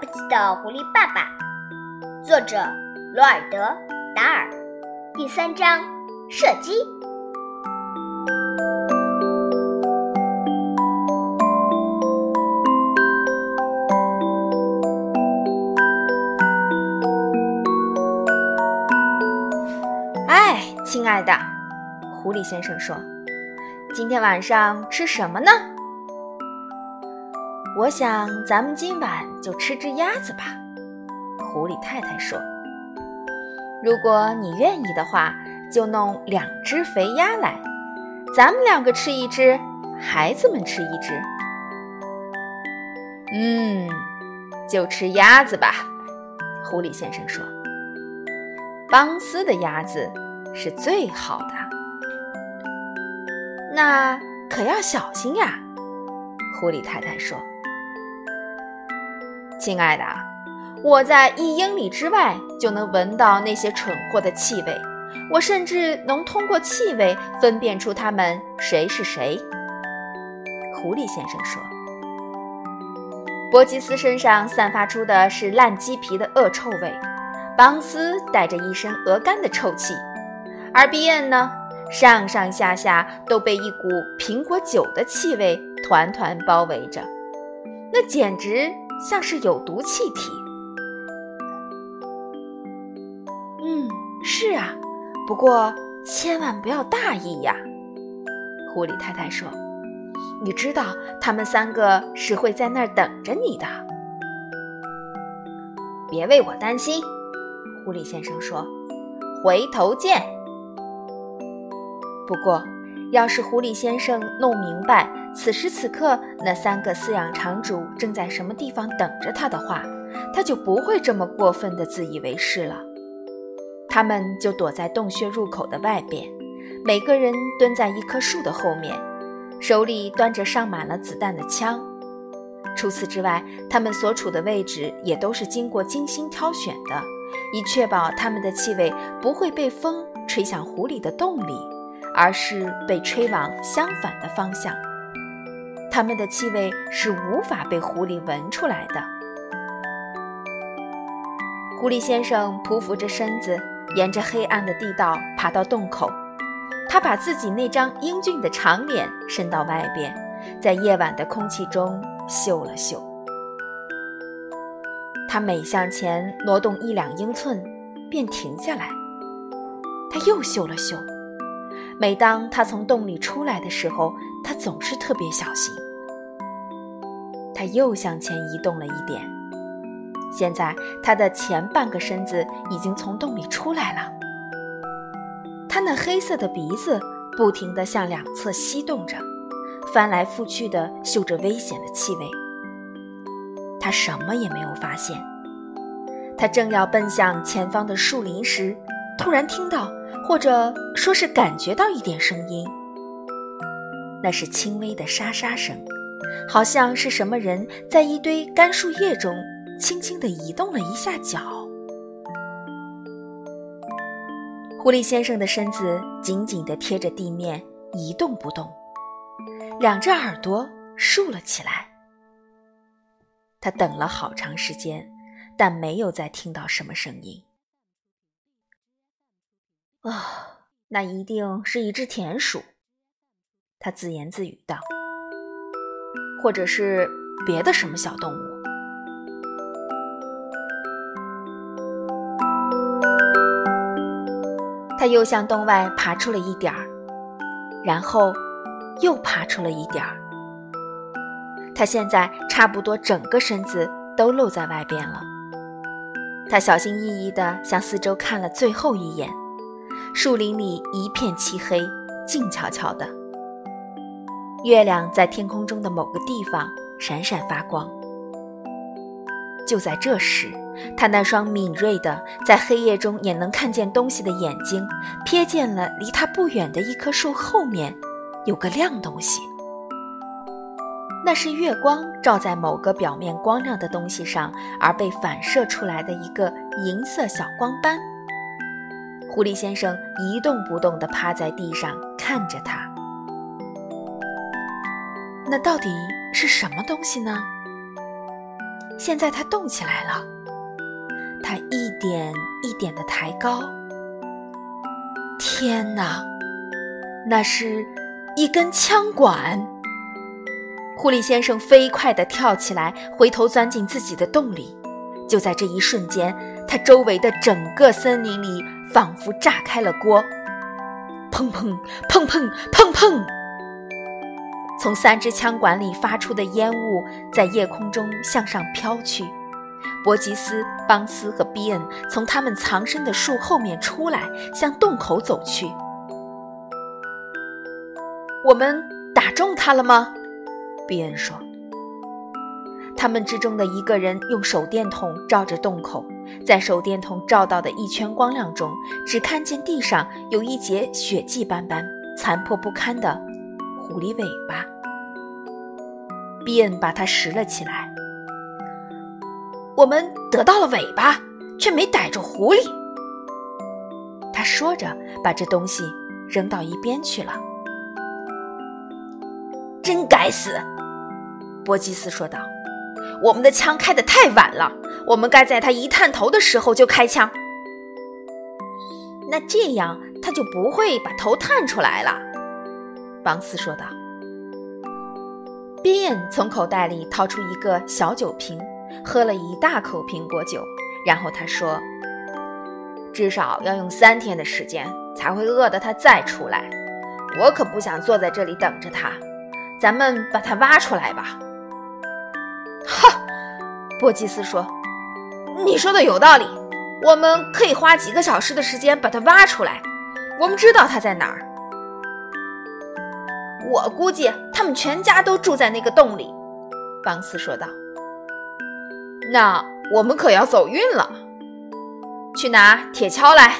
不起的狐狸爸爸》，作者罗尔德·达尔，第三章射击。哎，亲爱的，狐狸先生说：“今天晚上吃什么呢？”我想咱们今晚就吃只鸭子吧，狐狸太太说。如果你愿意的话，就弄两只肥鸭来，咱们两个吃一只，孩子们吃一只。嗯，就吃鸭子吧，狐狸先生说。邦斯的鸭子是最好的，那可要小心呀，狐狸太太说。亲爱的，我在一英里之外就能闻到那些蠢货的气味，我甚至能通过气味分辨出他们谁是谁。狐狸先生说：“伯吉斯身上散发出的是烂鸡皮的恶臭味，邦斯带着一身鹅肝的臭气，而比恩呢，上上下下都被一股苹果酒的气味团团包围着，那简直……”像是有毒气体。嗯，是啊，不过千万不要大意呀。狐狸太太说：“你知道他们三个是会在那儿等着你的。”别为我担心，狐狸先生说：“回头见。”不过，要是狐狸先生弄明白。此时此刻，那三个饲养场主正在什么地方等着他的话，他就不会这么过分的自以为是了。他们就躲在洞穴入口的外边，每个人蹲在一棵树的后面，手里端着上满了子弹的枪。除此之外，他们所处的位置也都是经过精心挑选的，以确保他们的气味不会被风吹向湖里的洞里，而是被吹往相反的方向。它们的气味是无法被狐狸闻出来的。狐狸先生匍匐着身子，沿着黑暗的地道爬到洞口。他把自己那张英俊的长脸伸到外边，在夜晚的空气中嗅了嗅。他每向前挪动一两英寸，便停下来。他又嗅了嗅。每当他从洞里出来的时候，他总是特别小心。他又向前移动了一点，现在他的前半个身子已经从洞里出来了。他那黑色的鼻子不停地向两侧吸动着，翻来覆去地嗅着危险的气味。他什么也没有发现。他正要奔向前方的树林时，突然听到。或者说是感觉到一点声音，那是轻微的沙沙声，好像是什么人在一堆干树叶中轻轻地移动了一下脚。狐狸先生的身子紧紧地贴着地面，一动不动，两只耳朵竖了起来。他等了好长时间，但没有再听到什么声音。啊，那一定是一只田鼠，他自言自语道，或者是别的什么小动物。他又向洞外爬出了一点儿，然后又爬出了一点儿。他现在差不多整个身子都露在外边了。他小心翼翼地向四周看了最后一眼。树林里一片漆黑，静悄悄的。月亮在天空中的某个地方闪闪发光。就在这时，他那双敏锐的，在黑夜中也能看见东西的眼睛，瞥见了离他不远的一棵树后面有个亮东西。那是月光照在某个表面光亮的东西上而被反射出来的一个银色小光斑。狐狸先生一动不动地趴在地上看着他。那到底是什么东西呢？现在它动起来了，它一点一点的抬高。天哪，那是一根枪管！狐狸先生飞快地跳起来，回头钻进自己的洞里。就在这一瞬间，他周围的整个森林里仿佛炸开了锅，砰砰砰砰砰砰！从三支枪管里发出的烟雾在夜空中向上飘去。伯吉斯、邦斯和比恩从他们藏身的树后面出来，向洞口走去。我们打中他了吗？比恩说。他们之中的一个人用手电筒照着洞口，在手电筒照到的一圈光亮中，只看见地上有一截血迹斑斑、残破不堪的狐狸尾巴。比恩把它拾了起来。我们得到了尾巴，却没逮住狐狸。他说着，把这东西扔到一边去了。真该死！波基斯说道：“我们的枪开得太晚了，我们该在他一探头的时候就开枪。那这样他就不会把头探出来了。”邦斯说道。比恩从口袋里掏出一个小酒瓶。喝了一大口苹果酒，然后他说：“至少要用三天的时间才会饿得他再出来。我可不想坐在这里等着他。咱们把他挖出来吧。”波吉斯说：“你说的有道理。我们可以花几个小时的时间把它挖出来。我们知道它在哪儿。我估计他们全家都住在那个洞里。”邦斯说道。那我们可要走运了，去拿铁锹来。